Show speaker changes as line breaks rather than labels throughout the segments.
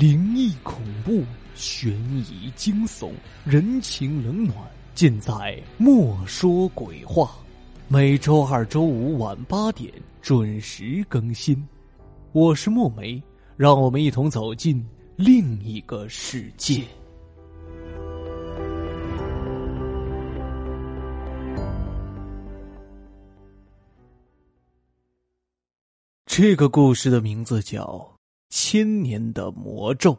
灵异、恐怖、悬疑、惊悚、人情冷暖，尽在《莫说鬼话》。每周二、周五晚八点准时更新。我是墨梅，让我们一同走进另一个世界。这个故事的名字叫《千年的魔咒》。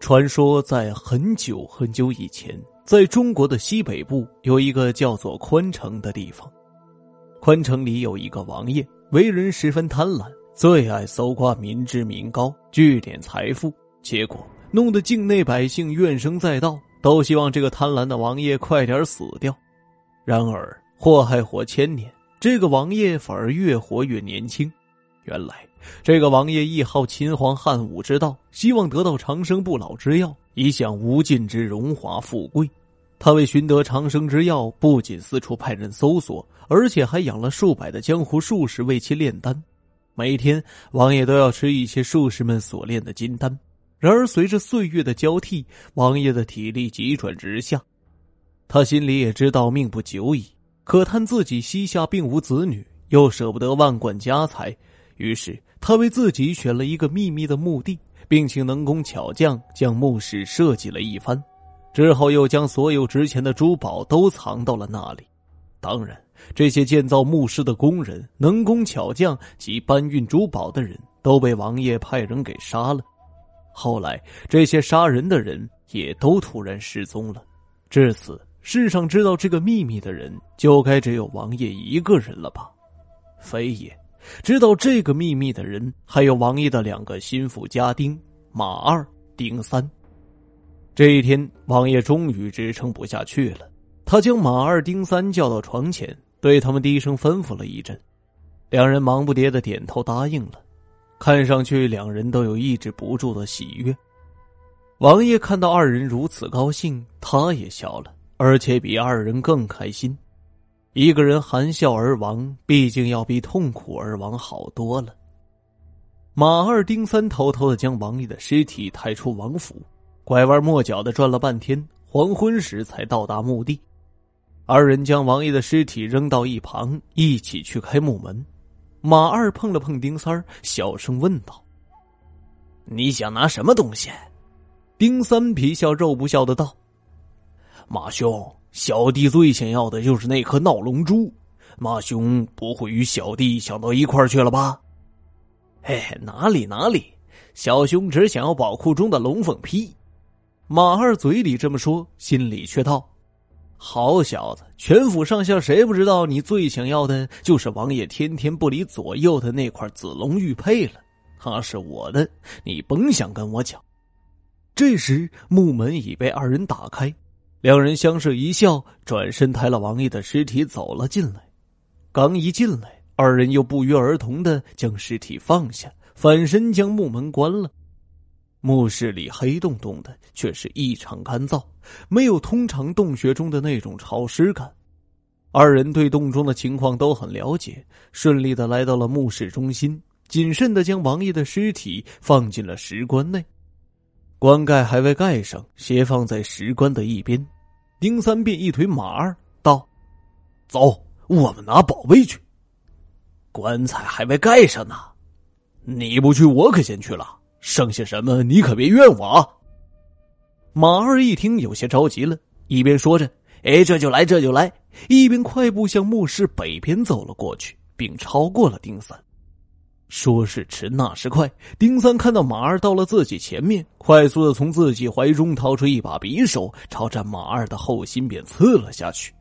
传说在很久很久以前，在中国的西北部有一个叫做宽城的地方。宽城里有一个王爷，为人十分贪婪，最爱搜刮民脂民膏，聚敛财富，结果弄得境内百姓怨声载道，都希望这个贪婪的王爷快点死掉。然而祸害活千年，这个王爷反而越活越年轻。原来这个王爷亦好秦皇汉武之道，希望得到长生不老之药，以享无尽之荣华富贵。他为寻得长生之药，不仅四处派人搜索，而且还养了数百的江湖术士为其炼丹。每天，王爷都要吃一些术士们所炼的金丹。然而，随着岁月的交替，王爷的体力急转直下。他心里也知道命不久矣，可叹自己膝下并无子女，又舍不得万贯家财，于是他为自己选了一个秘密的墓地，并请能工巧匠将墓室设计了一番，之后又将所有值钱的珠宝都藏到了那里。当然，这些建造墓室的工人、能工巧匠及搬运珠宝的人都被王爷派人给杀了。后来，这些杀人的人也都突然失踪了。至此。世上知道这个秘密的人，就该只有王爷一个人了吧？非也，知道这个秘密的人，还有王爷的两个心腹家丁马二、丁三。这一天，王爷终于支撑不下去了，他将马二、丁三叫到床前，对他们低声吩咐了一阵，两人忙不迭的点头答应了，看上去两人都有抑制不住的喜悦。王爷看到二人如此高兴，他也笑了。而且比二人更开心，一个人含笑而亡，毕竟要比痛苦而亡好多了。马二丁三偷偷的将王爷的尸体抬出王府，拐弯抹角的转了半天，黄昏时才到达墓地。二人将王爷的尸体扔到一旁，一起去开墓门。马二碰了碰丁三儿，小声问道：“
你想拿什么东西？”
丁三皮笑肉不笑的道。
马兄，小弟最想要的就是那颗闹龙珠。马兄不会与小弟想到一块去了吧？嘿，哪里哪里，小兄只想要宝库中的龙凤披。
马二嘴里这么说，心里却道：“
好小子，全府上下谁不知道你最想要的就是王爷天天不离左右的那块紫龙玉佩了？他是我的，你甭想跟我抢。”
这时，木门已被二人打开。两人相视一笑，转身抬了王爷的尸体走了进来。刚一进来，二人又不约而同的将尸体放下，反身将木门关了。墓室里黑洞洞的，却是异常干燥，没有通常洞穴中的那种潮湿感。二人对洞中的情况都很了解，顺利的来到了墓室中心，谨慎的将王爷的尸体放进了石棺内，棺盖还未盖上，斜放在石棺的一边。丁三便一推马二道：“
走，我们拿宝贝去。棺材还没盖上呢，你不去，我可先去了。剩下什么，你可别怨我啊。”
马二一听，有些着急了，一边说着：“哎，这就来，这就来！”一边快步向墓室北边走了过去，并超过了丁三。说时迟，那时快，丁三看到马二到了自己前面，快速的从自己怀中掏出一把匕首，朝着马二的后心便刺了下去。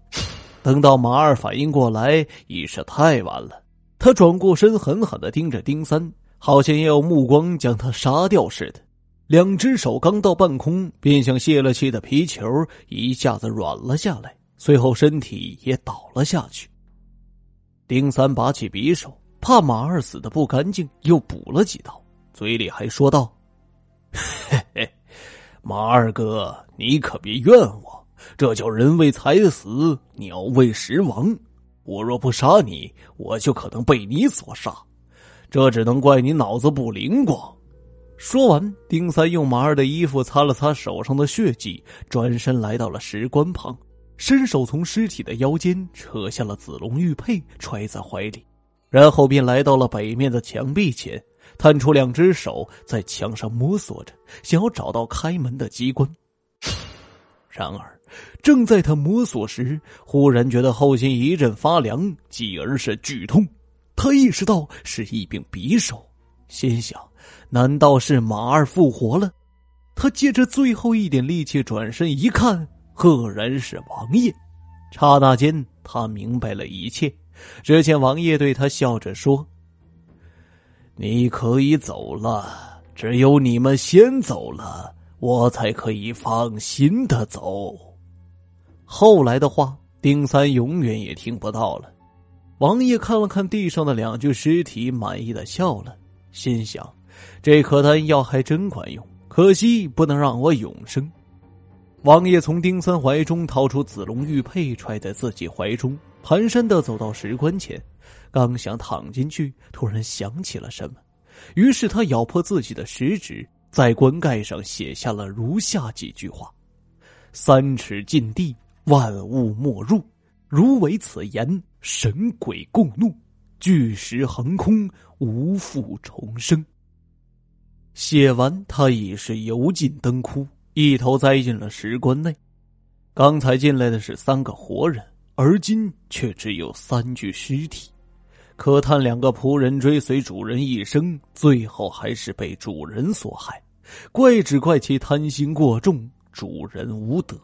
等到马二反应过来，已是太晚了。他转过身，狠狠的盯着丁三，好像要用目光将他杀掉似的。两只手刚到半空，便像泄了气的皮球，一下子软了下来，随后身体也倒了下去。丁三拔起匕首。怕马二死的不干净，又补了几刀，嘴里还说道：“
嘿嘿，马二哥，你可别怨我，这叫人为财死，鸟为食亡。我若不杀你，我就可能被你所杀。这只能怪你脑子不灵光。
说完，丁三用马二的衣服擦了擦手上的血迹，转身来到了石棺旁，伸手从尸体的腰间扯下了子龙玉佩，揣在怀里，然后便来到了北面的墙壁前，探出两只手在墙上摸索着，想要找到开门的机关。然而，正在他摸索时，忽然觉得后心一阵发凉，继而是剧痛。他意识到是一柄匕首，心想：难道是马二复活了？他借着最后一点力气转身一看，赫然是王爷。刹那间，他明白了一切。只见王爷对他笑着说：“你可以走了，只有你们先走了，我才可以放心的走。”后来的话，丁三永远也听不到了。王爷看了看地上的两具尸体，满意的笑了，心想：这颗丹药还真管用，可惜不能让我永生。王爷从丁三怀中掏出紫龙玉佩，揣在自己怀中，蹒跚的走到石棺前，刚想躺进去，突然想起了什么，于是他咬破自己的食指，在棺盖上写下了如下几句话：“三尺禁地，万物莫入。”如违此言，神鬼共怒，巨石横空，无复重生。写完，他已是油尽灯枯，一头栽进了石棺内。刚才进来的是三个活人，而今却只有三具尸体。可叹两个仆人追随主人一生，最后还是被主人所害，怪只怪其贪心过重，主人无德。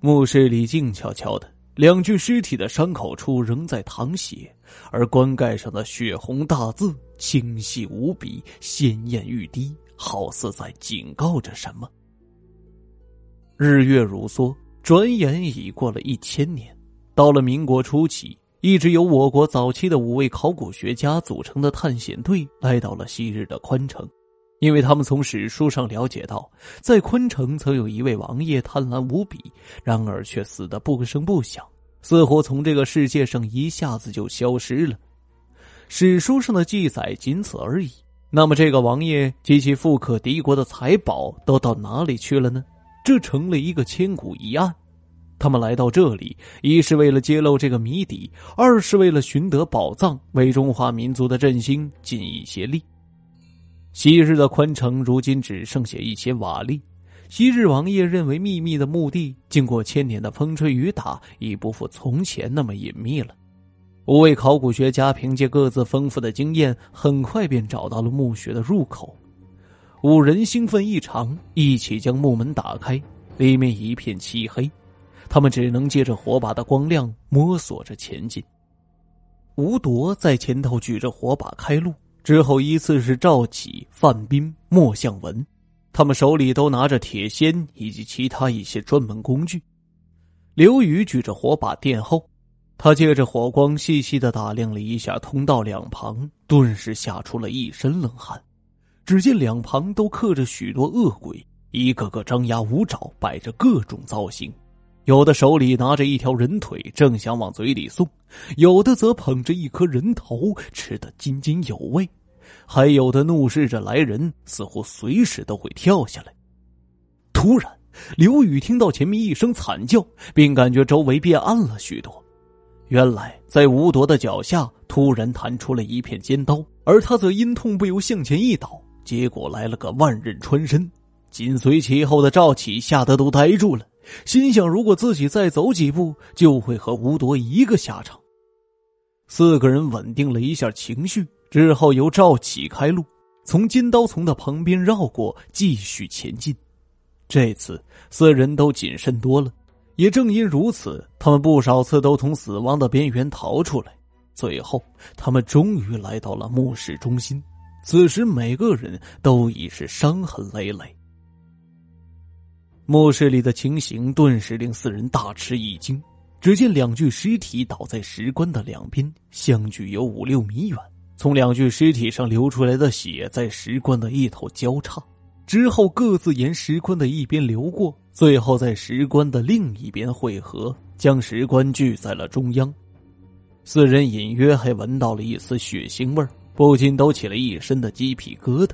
墓室里静悄悄的。两具尸体的伤口处仍在淌血，而棺盖上的血红大字清晰无比，鲜艳欲滴，好似在警告着什么。日月如梭，转眼已过了一千年。到了民国初期，一直由我国早期的五位考古学家组成的探险队来到了昔日的宽城，因为他们从史书上了解到，在昆城曾有一位王爷贪婪无比，然而却死得不声不响。似乎从这个世界上一下子就消失了，史书上的记载仅此而已。那么，这个王爷及其富可敌国的财宝都到哪里去了呢？这成了一个千古疑案。他们来到这里，一是为了揭露这个谜底，二是为了寻得宝藏，为中华民族的振兴尽一些力。昔日的宽城，如今只剩下一些瓦砾。昔日王爷认为秘密的墓地，经过千年的风吹雨打，已不复从前那么隐秘了。五位考古学家凭借各自丰富的经验，很快便找到了墓穴的入口。五人兴奋异常，一起将木门打开，里面一片漆黑，他们只能借着火把的光亮摸索着前进。吴铎在前头举着火把开路，之后依次是赵启、范斌、莫向文。他们手里都拿着铁锨以及其他一些专门工具。刘宇举着火把殿后，他借着火光细细的打量了一下通道两旁，顿时吓出了一身冷汗。只见两旁都刻着许多恶鬼，一个个张牙舞爪，摆着各种造型，有的手里拿着一条人腿，正想往嘴里送；有的则捧着一颗人头，吃得津津有味。还有的怒视着来人，似乎随时都会跳下来。突然，刘宇听到前面一声惨叫，并感觉周围变暗了许多。原来，在吴铎的脚下突然弹出了一片尖刀，而他则因痛不由向前一倒，结果来了个万刃穿身。紧随其后的赵启吓得都呆住了，心想：如果自己再走几步，就会和吴铎一个下场。四个人稳定了一下情绪。之后由赵启开路，从金刀丛的旁边绕过，继续前进。这次四人都谨慎多了，也正因如此，他们不少次都从死亡的边缘逃出来。最后，他们终于来到了墓室中心。此时，每个人都已是伤痕累累。墓室里的情形顿时令四人大吃一惊。只见两具尸体倒在石棺的两边，相距有五六米远。从两具尸体上流出来的血在石棺的一头交叉，之后各自沿石棺的一边流过，最后在石棺的另一边汇合，将石棺聚在了中央。四人隐约还闻到了一丝血腥味儿，不禁都起了一身的鸡皮疙瘩。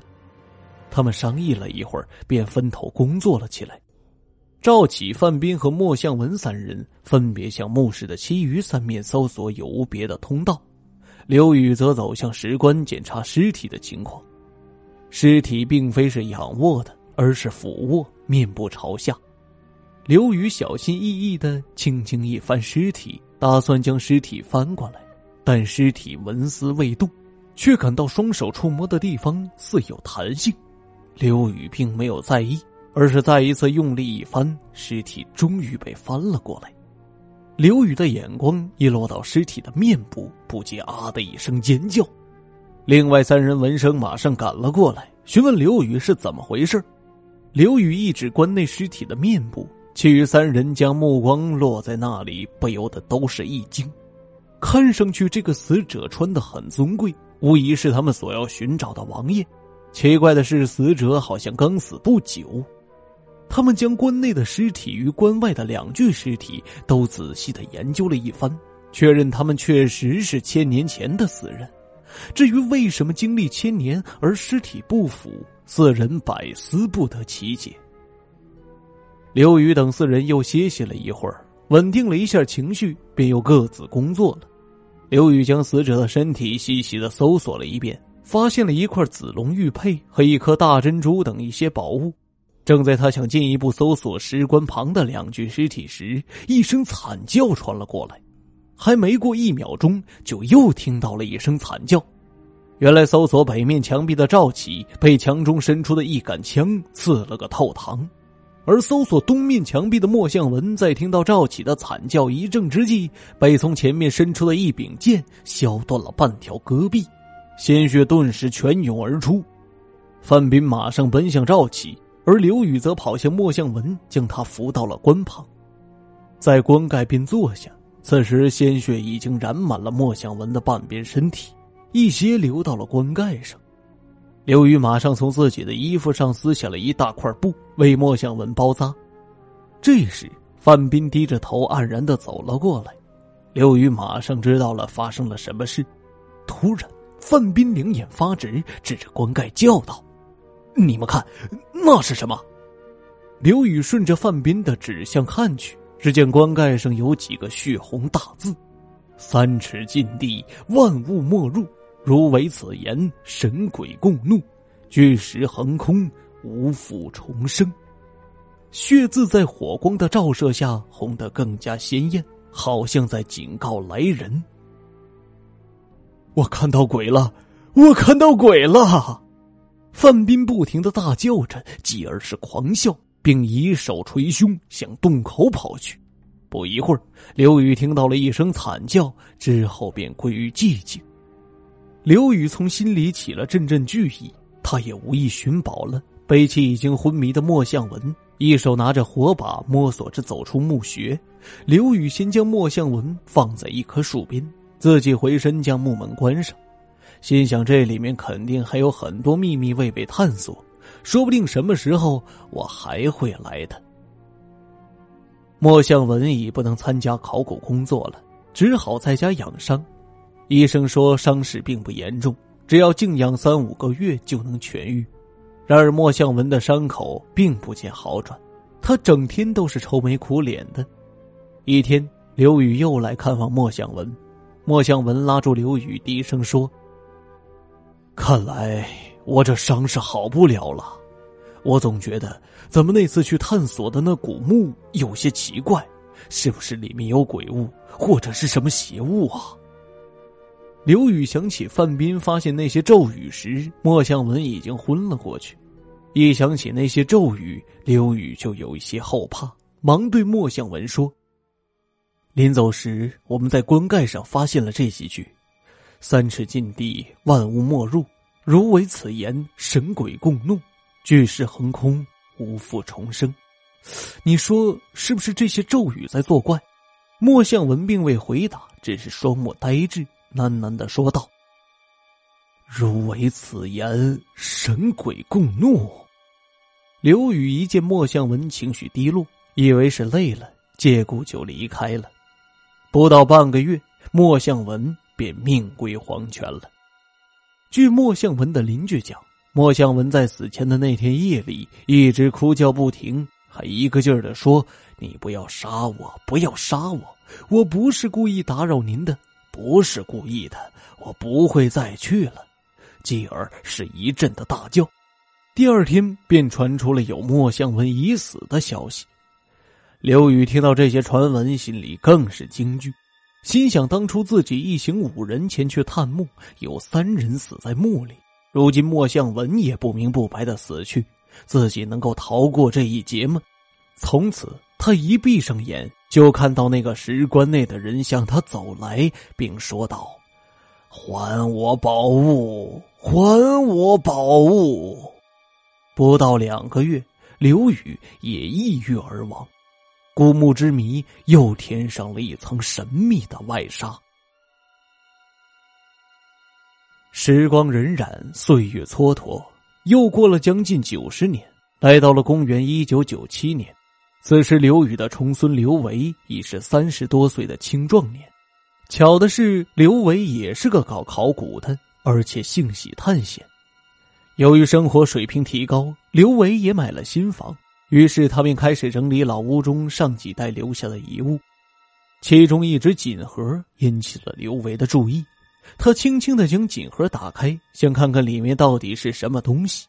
他们商议了一会儿，便分头工作了起来。赵启、范斌和莫向文三人分别向墓室的其余三面搜索有无别的通道，刘宇则走向石棺检查尸体的情况。尸体并非是仰卧的，而是俯卧，面部朝下。刘宇小心翼翼的轻轻一翻尸体，打算将尸体翻过来，但尸体纹丝未动，却感到双手触摸的地方似有弹性。刘宇并没有在意。而是再一次用力一翻，尸体终于被翻了过来。刘宇的眼光一落到尸体的面部，不禁啊的一声尖叫。另外三人闻声马上赶了过来，询问刘宇是怎么回事。刘宇一指棺内尸体的面部，其余三人将目光落在那里，不由得都是一惊。看上去这个死者穿的很尊贵，无疑是他们所要寻找的王爷。奇怪的是，死者好像刚死不久。他们将棺内的尸体与棺外的两具尸体都仔细的研究了一番，确认他们确实是千年前的死人。至于为什么经历千年而尸体不腐，四人百思不得其解。刘宇等四人又歇息了一会儿，稳定了一下情绪，便又各自工作了。刘宇将死者的身体细细的搜索了一遍，发现了一块紫龙玉佩和一颗大珍珠等一些宝物。正在他想进一步搜索石棺旁的两具尸体时，一声惨叫传了过来。还没过一秒钟，就又听到了一声惨叫。原来，搜索北面墙壁的赵启被墙中伸出的一杆枪刺了个透膛，而搜索东面墙壁的莫向文在听到赵启的惨叫一怔之际，被从前面伸出的一柄剑削断了半条胳臂，鲜血顿时泉涌而出。范斌马上奔向赵启。而刘宇则跑向莫向文，将他扶到了棺旁，在棺盖边坐下。此时鲜血已经染满了莫向文的半边身体，一些流到了棺盖上。刘宇马上从自己的衣服上撕下了一大块布，为莫向文包扎。这时，范斌低着头黯然的走了过来。刘宇马上知道了发生了什么事。突然，范斌两眼发直，指着棺盖叫道。你们看，那是什么？刘宇顺着范斌的指向看去，只见棺盖上有几个血红大字：“三尺禁地，万物莫入。如违此言，神鬼共怒。巨石横空，无复重生。”血字在火光的照射下红得更加鲜艳，好像在警告来人：“我看到鬼了！我看到鬼了！”范斌不停的大叫着，继而是狂笑，并以手捶胸，向洞口跑去。不一会儿，刘宇听到了一声惨叫，之后便归于寂静。刘宇从心里起了阵阵惧意，他也无意寻宝了，背起已经昏迷的莫向文，一手拿着火把，摸索着走出墓穴。刘宇先将莫向文放在一棵树边，自己回身将木门关上。心想，这里面肯定还有很多秘密未被探索，说不定什么时候我还会来的。莫向文已不能参加考古工作了，只好在家养伤。医生说伤势并不严重，只要静养三五个月就能痊愈。然而莫向文的伤口并不见好转，他整天都是愁眉苦脸的。一天，刘宇又来看望莫向文，莫向文拉住刘宇，低声说。看来我这伤是好不了了，我总觉得咱们那次去探索的那古墓有些奇怪，是不是里面有鬼物或者是什么邪物啊？刘宇想起范斌发现那些咒语时，莫向文已经昏了过去，一想起那些咒语，刘宇就有一些后怕，忙对莫向文说：“临走时，我们在棺盖上发现了这几句。”三尺禁地，万物莫入。如违此言，神鬼共怒，巨石横空，无复重生。你说是不是这些咒语在作怪？莫向文并未回答，只是双目呆滞，喃喃的说道：“如违此言，神鬼共怒。”刘宇一见莫向文情绪低落，以为是累了，借故就离开了。不到半个月。莫向文便命归黄泉了。据莫向文的邻居讲，莫向文在死前的那天夜里一直哭叫不停，还一个劲儿的说：“你不要杀我，不要杀我，我不是故意打扰您的，不是故意的，我不会再去了。”继而是一阵的大叫。第二天便传出了有莫向文已死的消息。刘宇听到这些传闻，心里更是惊惧，心想：当初自己一行五人前去探墓，有三人死在墓里，如今莫向文也不明不白的死去，自己能够逃过这一劫吗？从此，他一闭上眼，就看到那个石棺内的人向他走来，并说道：“还我宝物，还我宝物！”不到两个月，刘宇也抑郁而亡。古墓之谜又添上了一层神秘的外纱。时光荏苒，岁月蹉跎，又过了将近九十年，来到了公元一九九七年。此时，刘宇的重孙刘维已是三十多岁的青壮年。巧的是，刘维也是个搞考古的，而且性喜探险。由于生活水平提高，刘维也买了新房。于是他便开始整理老屋中上几代留下的遗物，其中一只锦盒引起了刘维的注意。他轻轻的将锦盒打开，想看看里面到底是什么东西。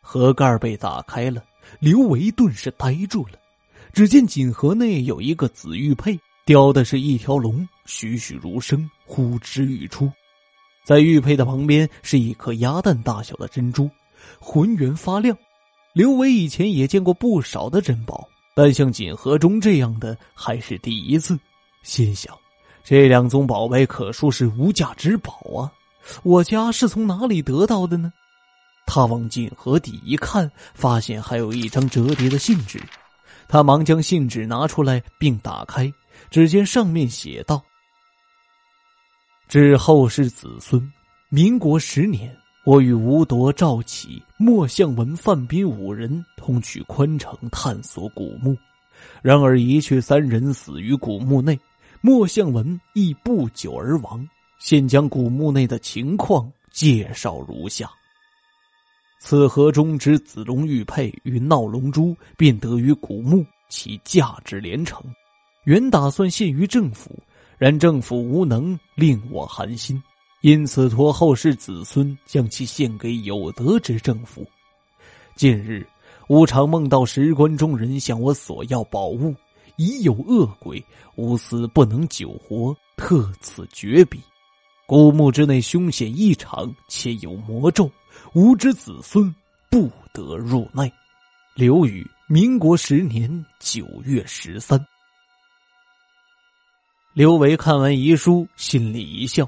盒盖被打开了，刘维顿时呆住了。只见锦盒内有一个紫玉佩，雕的是一条龙，栩栩如生，呼之欲出。在玉佩的旁边是一颗鸭蛋大小的珍珠，浑圆发亮。刘维以前也见过不少的珍宝，但像锦盒中这样的还是第一次。心想，这两宗宝贝可说是无价之宝啊！我家是从哪里得到的呢？他往锦盒底一看，发现还有一张折叠的信纸。他忙将信纸拿出来并打开，只见上面写道：“致后世子孙，民国十年。”我与吴铎、赵启、莫向文、范斌五人同去宽城探索古墓，然而一去三人死于古墓内，莫向文亦不久而亡。现将古墓内的情况介绍如下：此盒中之子龙玉佩与闹龙珠，便得于古墓，其价值连城。原打算献于政府，然政府无能，令我寒心。因此，托后世子孙将其献给有德之政府。近日，吾常梦到石棺中人向我索要宝物，已有恶鬼，吾思不能久活，特此绝笔。古墓之内凶险异常，且有魔咒，吾之子孙不得入内。刘宇，民国十年九月十三。刘维看完遗书，心里一笑。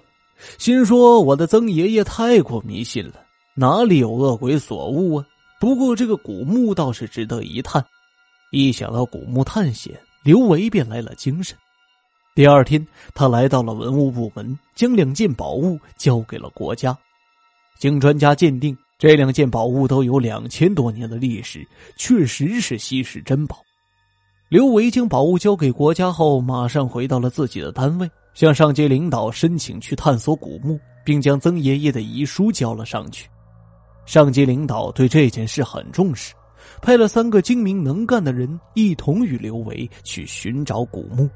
心说：“我的曾爷爷太过迷信了，哪里有恶鬼所误啊？不过这个古墓倒是值得一探。一想到古墓探险，刘维便来了精神。第二天，他来到了文物部门，将两件宝物交给了国家。经专家鉴定，这两件宝物都有两千多年的历史，确实是稀世珍宝。刘维将宝物交给国家后，马上回到了自己的单位。”向上级领导申请去探索古墓，并将曾爷爷的遗书交了上去。上级领导对这件事很重视，派了三个精明能干的人一同与刘维去寻找古墓。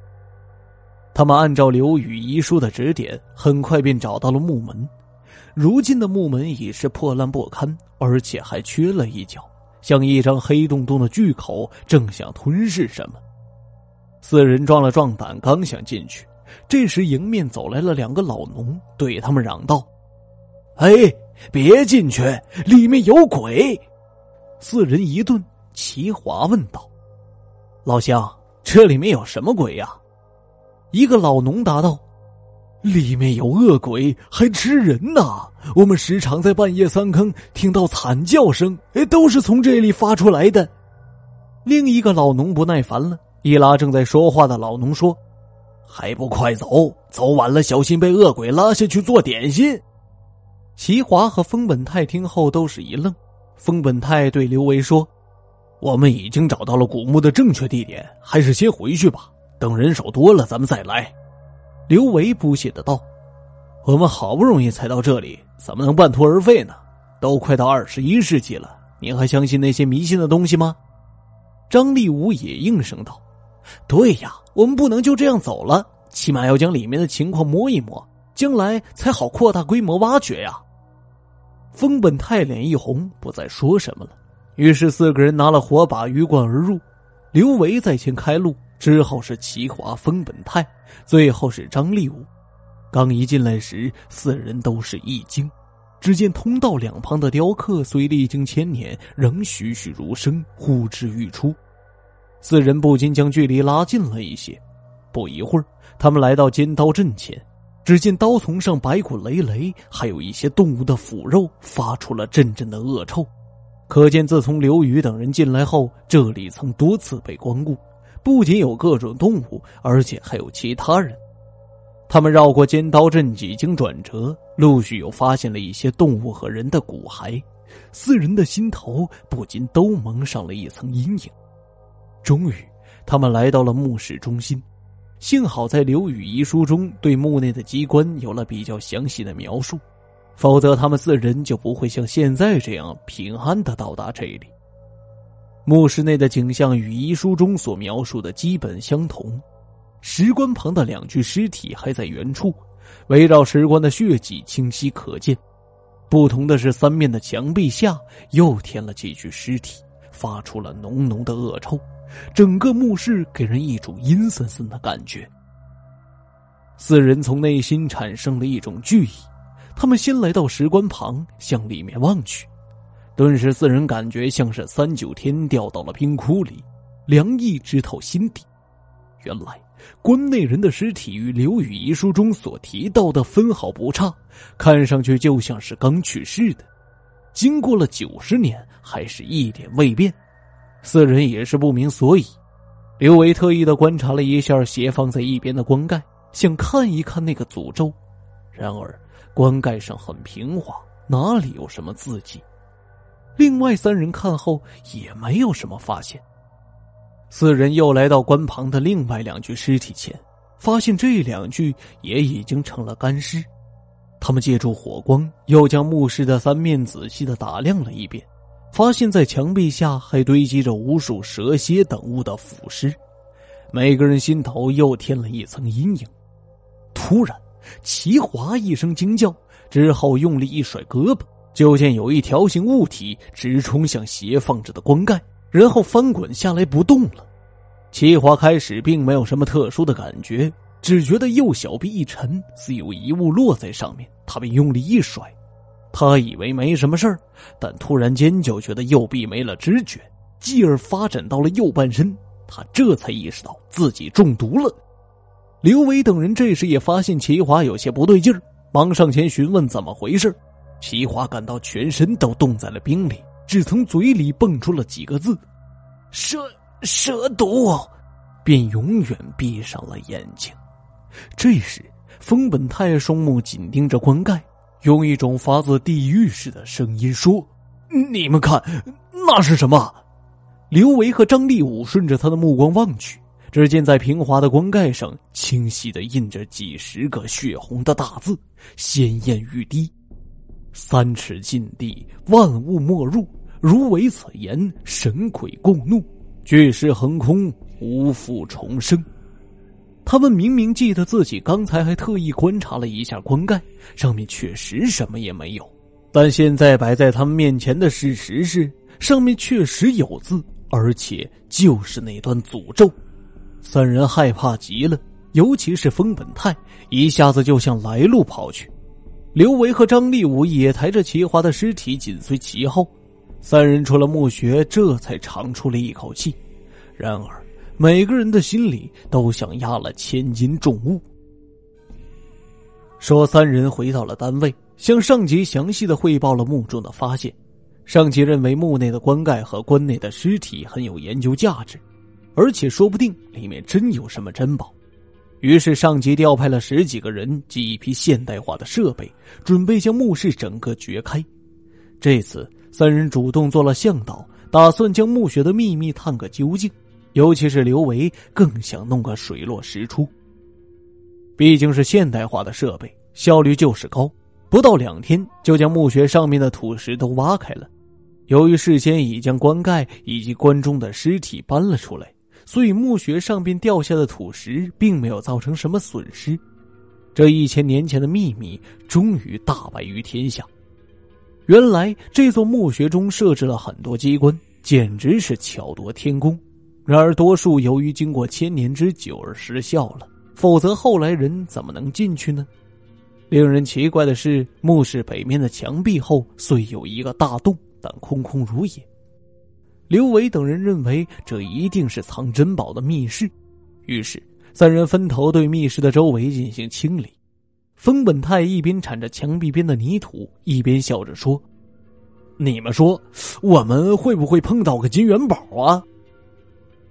他们按照刘宇遗书的指点，很快便找到了墓门。如今的木门已是破烂不堪，而且还缺了一角，像一张黑洞洞的巨口，正想吞噬什么。四人壮了壮胆，刚想进去。这时，迎面走来了两个老农，对他们嚷道：“
哎，别进去，里面有鬼！”
四人一顿，齐华问道：“老乡，这里面有什么鬼呀？”一个老农答道：“里面有恶鬼，还吃人呢！我们时常在半夜三更听到惨叫声，哎，都是从这里发出来的。”另一个老农不耐烦了，一拉正在说话的老农说。
还不快走！走晚了，小心被恶鬼拉下去做点心。
齐华和封本泰听后都是一愣。封本泰对刘维说：“
我们已经找到了古墓的正确地点，还是先回去吧。等人手多了，咱们再来。”
刘维不屑的道：“我们好不容易才到这里，怎么能半途而废呢？都快到二十一世纪了，你还相信那些迷信的东西吗？”张立武也应声道：“对呀，我们不能就这样走了，起码要将里面的情况摸一摸，将来才好扩大规模挖掘呀。”丰本泰脸一红，不再说什么了。于是四个人拿了火把鱼贯而入，刘维在前开路，之后是齐华、丰本泰，最后是张立武。刚一进来时，四人都是一惊，只见通道两旁的雕刻虽历经千年，仍栩栩如生，呼之欲出。四人不禁将距离拉近了一些。不一会儿，他们来到尖刀阵前。只见刀丛上白骨累累，还有一些动物的腐肉，发出了阵阵的恶臭。可见自从刘宇等人进来后，这里曾多次被光顾。不仅有各种动物，而且还有其他人。他们绕过尖刀阵，几经转折，陆续又发现了一些动物和人的骨骸。四人的心头不禁都蒙上了一层阴影。终于，他们来到了墓室中心。幸好在刘宇遗书中对墓内的机关有了比较详细的描述，否则他们四人就不会像现在这样平安的到达这里。墓室内的景象与遗书中所描述的基本相同，石棺旁的两具尸体还在原处，围绕石棺的血迹清晰可见。不同的是，三面的墙壁下又添了几具尸体，发出了浓浓的恶臭。整个墓室给人一种阴森森的感觉。四人从内心产生了一种惧意，他们先来到石棺旁，向里面望去，顿时四人感觉像是三九天掉到了冰窟里，凉意直透心底。原来棺内人的尸体与刘宇遗书中所提到的分毫不差，看上去就像是刚去世的，经过了九十年还是一点未变。四人也是不明所以，刘维特意的观察了一下斜放在一边的棺盖，想看一看那个诅咒。然而，棺盖上很平滑，哪里有什么字迹？另外三人看后也没有什么发现。四人又来到棺旁的另外两具尸体前，发现这两具也已经成了干尸。他们借助火光，又将墓室的三面仔细的打量了一遍。发现，在墙壁下还堆积着无数蛇蝎等物的腐尸，每个人心头又添了一层阴影。突然，齐华一声惊叫，之后用力一甩胳膊，就见有一条形物体直冲向斜放着的棺盖，然后翻滚下来不动了。齐华开始并没有什么特殊的感觉，只觉得右小臂一沉，似有一物落在上面，他便用力一甩。他以为没什么事儿，但突然间就觉得右臂没了知觉，继而发展到了右半身。他这才意识到自己中毒了。刘伟等人这时也发现齐华有些不对劲儿，忙上前询问怎么回事。齐华感到全身都冻在了冰里，只从嘴里蹦出了几个字：“蛇蛇毒”，便永远闭上了眼睛。这时，丰本泰双目紧盯着棺盖。用一种发自地狱似的声音说：“你们看，那是什么？”刘维和张立武顺着他的目光望去，只见在平滑的棺盖上清晰的印着几十个血红的大字，鲜艳欲滴：“三尺禁地，万物莫入。如违此言，神鬼共怒，巨石横空，无复重生。”他们明明记得自己刚才还特意观察了一下棺盖，上面确实什么也没有。但现在摆在他们面前的事实是，上面确实有字，而且就是那段诅咒。三人害怕极了，尤其是风本泰，一下子就向来路跑去。刘维和张立武也抬着齐华的尸体紧随其后。三人出了墓穴，这才长出了一口气。然而。每个人的心里都像压了千斤重物。说三人回到了单位，向上级详细的汇报了墓中的发现。上级认为墓内的棺盖和棺内的尸体很有研究价值，而且说不定里面真有什么珍宝。于是上级调派了十几个人及一批现代化的设备，准备将墓室整个掘开。这次三人主动做了向导，打算将墓穴的秘密探个究竟。尤其是刘维更想弄个水落石出。毕竟是现代化的设备，效率就是高，不到两天就将墓穴上面的土石都挖开了。由于事先已将棺盖以及棺中的尸体搬了出来，所以墓穴上边掉下的土石并没有造成什么损失。这一千年前的秘密终于大白于天下。原来这座墓穴中设置了很多机关，简直是巧夺天工。然而多数由于经过千年之久而失效了。否则，后来人怎么能进去呢？令人奇怪的是，墓室北面的墙壁后虽有一个大洞，但空空如也。刘伟等人认为这一定是藏珍宝的密室，于是三人分头对密室的周围进行清理。丰本泰一边铲着墙壁边的泥土，一边笑着说：“你们说，我们会不会碰到个金元宝啊？”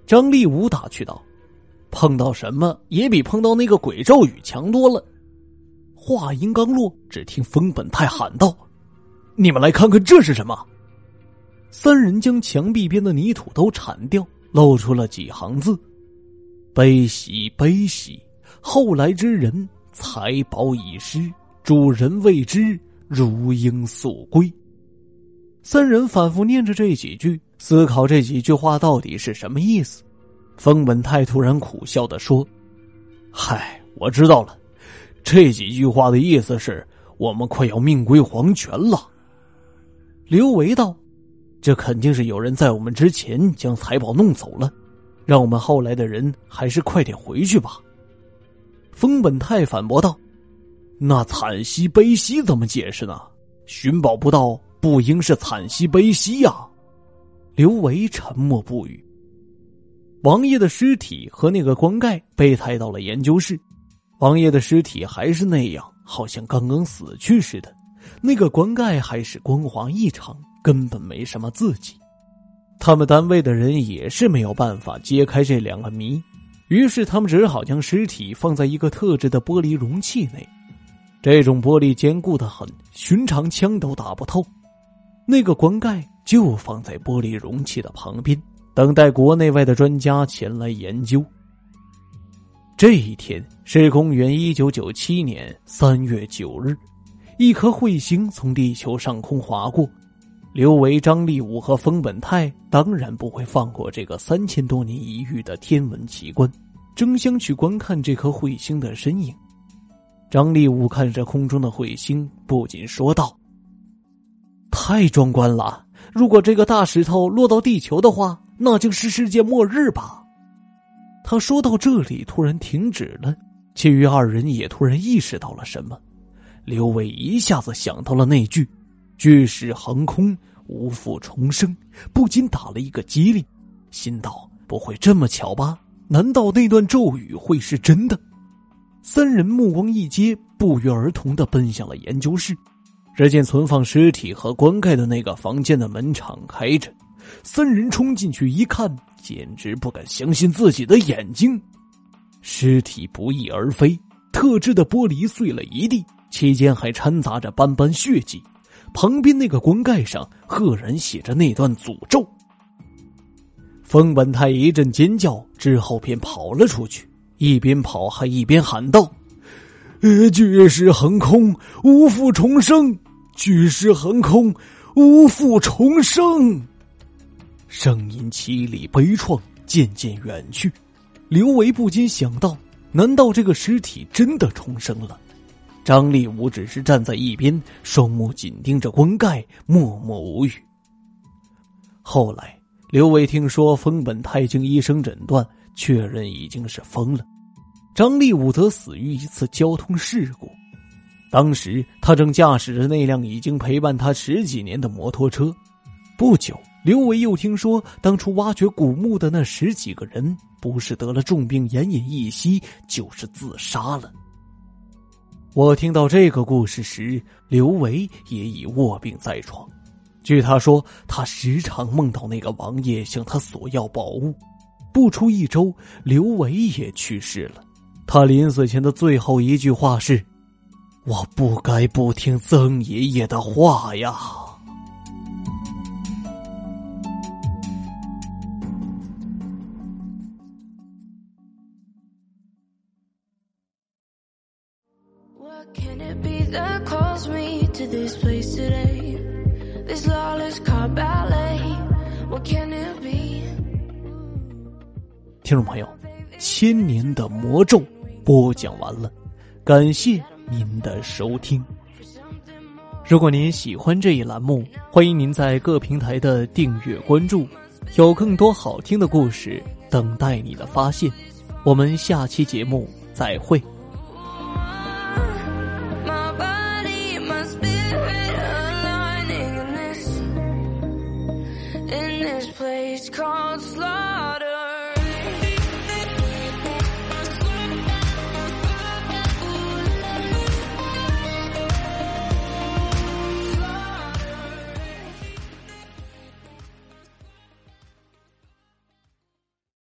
张立武打趣道。碰到什么也比碰到那个鬼咒语强多了。话音刚落，只听风本泰喊道：“你们来看看这是什么！”三人将墙壁边的泥土都铲掉，露出了几行字：“悲喜悲喜，后来之人财宝已失，主人未知，如应速归。”三人反复念着这几句，思考这几句话到底是什么意思。丰本泰突然苦笑的说：“嗨，我知道了，这几句话的意思是我们快要命归黄泉了。”刘维道：“这肯定是有人在我们之前将财宝弄走了，让我们后来的人还是快点回去吧。”丰本泰反驳道：“那惨兮悲兮怎么解释呢？寻宝不到，不应是惨兮悲兮呀？”刘维沉默不语。王爷的尸体和那个棺盖被抬到了研究室，王爷的尸体还是那样，好像刚刚死去似的。那个棺盖还是光滑异常，根本没什么字迹。他们单位的人也是没有办法揭开这两个谜，于是他们只好将尸体放在一个特制的玻璃容器内。这种玻璃坚固的很，寻常枪都打不透。那个棺盖就放在玻璃容器的旁边。等待国内外的专家前来研究。这一天是公元一九九七年三月九日，一颗彗星从地球上空划过。刘维、张立武和丰本泰当然不会放过这个三千多年一遇的天文奇观，争相去观看这颗彗星的身影。张立武看着空中的彗星，不禁说道：“太壮观了！如果这个大石头落到地球的话。”那就是世界末日吧？他说到这里，突然停止了。其余二人也突然意识到了什么。刘伟一下子想到了那句“巨石横空，无复重生”，不禁打了一个激灵，心道：“不会这么巧吧？难道那段咒语会是真的？”三人目光一接，不约而同的奔向了研究室。只见存放尸体和棺盖的那个房间的门敞开着。三人冲进去一看，简直不敢相信自己的眼睛。尸体不翼而飞，特制的玻璃碎了一地，期间还掺杂着斑斑血迹。旁边那个棺盖上赫然写着那段诅咒。风本太一阵尖叫，之后便跑了出去，一边跑还一边喊道：“呃，巨石横空，无复重生！巨石横空，无复重生！”声音凄厉悲怆，渐渐远去。刘维不禁想到：难道这个尸体真的重生了？张立武只是站在一边，双目紧盯着棺盖，默默无语。后来，刘伟听说丰本太经医生诊断确认已经是疯了，张立武则死于一次交通事故。当时他正驾驶着那辆已经陪伴他十几年的摩托车，不久。刘伟又听说，当初挖掘古墓的那十几个人，不是得了重病奄奄一息，就是自杀了。我听到这个故事时，刘维也已卧病在床。据他说，他时常梦到那个王爷向他索要宝物。不出一周，刘维也去世了。他临死前的最后一句话是：“我不该不听曾爷爷的话呀。”听众朋友，千年的魔咒播讲完了，感谢您的收听。如果您喜欢这一栏目，欢迎您在各平台的订阅关注，有更多好听的故事等待你的发现。我们下期节目再会。